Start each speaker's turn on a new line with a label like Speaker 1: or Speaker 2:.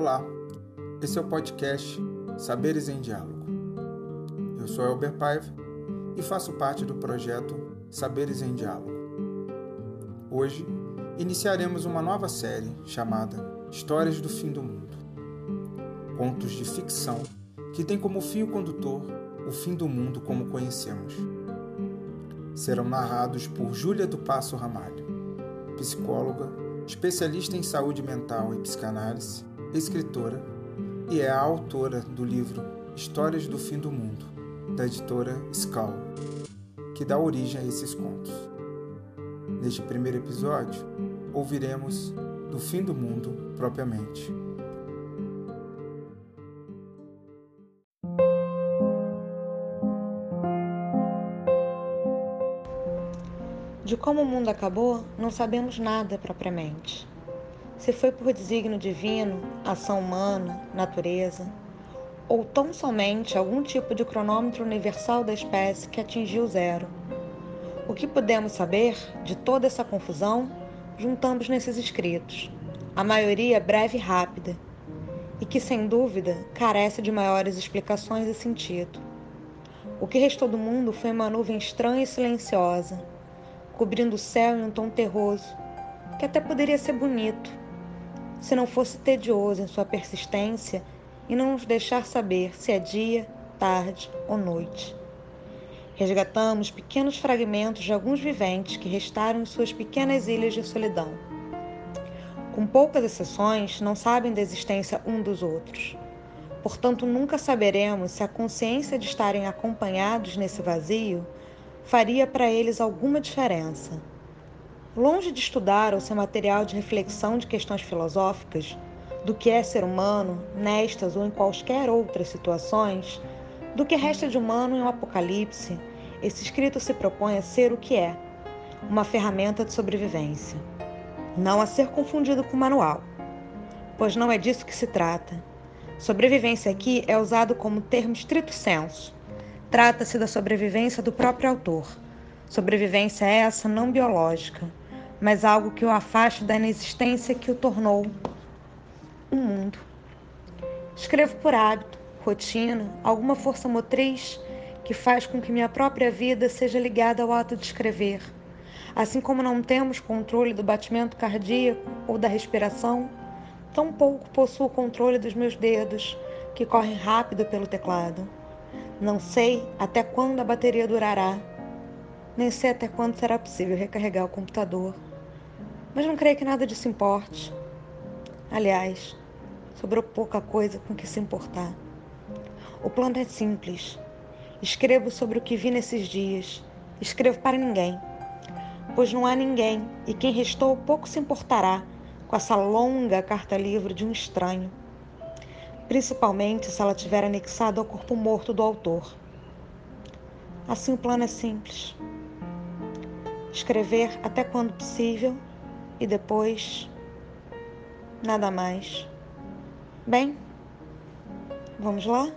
Speaker 1: Olá, esse é o podcast Saberes em Diálogo. Eu sou Elber Paiva e faço parte do projeto Saberes em Diálogo. Hoje iniciaremos uma nova série chamada Histórias do Fim do Mundo. Contos de ficção que tem como fio condutor o fim do mundo como conhecemos. Serão narrados por Júlia do Passo Ramalho, psicóloga, especialista em saúde mental e psicanálise, escritora e é a autora do livro Histórias do Fim do Mundo, da editora Skull, que dá origem a esses contos. Neste primeiro episódio, ouviremos do fim do mundo propriamente.
Speaker 2: De como o mundo acabou, não sabemos nada propriamente. Se foi por desígnio divino, ação humana, natureza, ou tão somente algum tipo de cronômetro universal da espécie que atingiu zero. O que podemos saber de toda essa confusão, juntamos nesses escritos, a maioria breve e rápida, e que sem dúvida carece de maiores explicações e sentido. O que restou do mundo foi uma nuvem estranha e silenciosa cobrindo o céu em um tom terroso, que até poderia ser bonito, se não fosse tedioso em sua persistência e não nos deixar saber se é dia, tarde ou noite. Resgatamos pequenos fragmentos de alguns viventes que restaram em suas pequenas ilhas de solidão. Com poucas exceções, não sabem da existência um dos outros. Portanto, nunca saberemos se a consciência de estarem acompanhados nesse vazio faria para eles alguma diferença. Longe de estudar ou ser material de reflexão de questões filosóficas, do que é ser humano, nestas ou em quaisquer outras situações, do que resta de humano em um apocalipse, esse escrito se propõe a ser o que é, uma ferramenta de sobrevivência. Não a ser confundido com manual, pois não é disso que se trata. Sobrevivência aqui é usado como termo estrito senso Trata-se da sobrevivência do próprio autor. Sobrevivência essa não biológica, mas algo que o afaste da inexistência que o tornou um mundo. Escrevo por hábito, rotina, alguma força motriz que faz com que minha própria vida seja ligada ao ato de escrever. Assim como não temos controle do batimento cardíaco ou da respiração, tampouco possuo controle dos meus dedos, que correm rápido pelo teclado. Não sei até quando a bateria durará, nem sei até quando será possível recarregar o computador. Mas não creio que nada disso importe. Aliás, sobrou pouca coisa com que se importar. O plano é simples. Escrevo sobre o que vi nesses dias. Escrevo para ninguém. Pois não há ninguém, e quem restou pouco se importará com essa longa carta-livro de um estranho principalmente se ela tiver anexado ao corpo morto do autor. Assim o plano é simples. Escrever até quando possível e depois nada mais. Bem, vamos lá?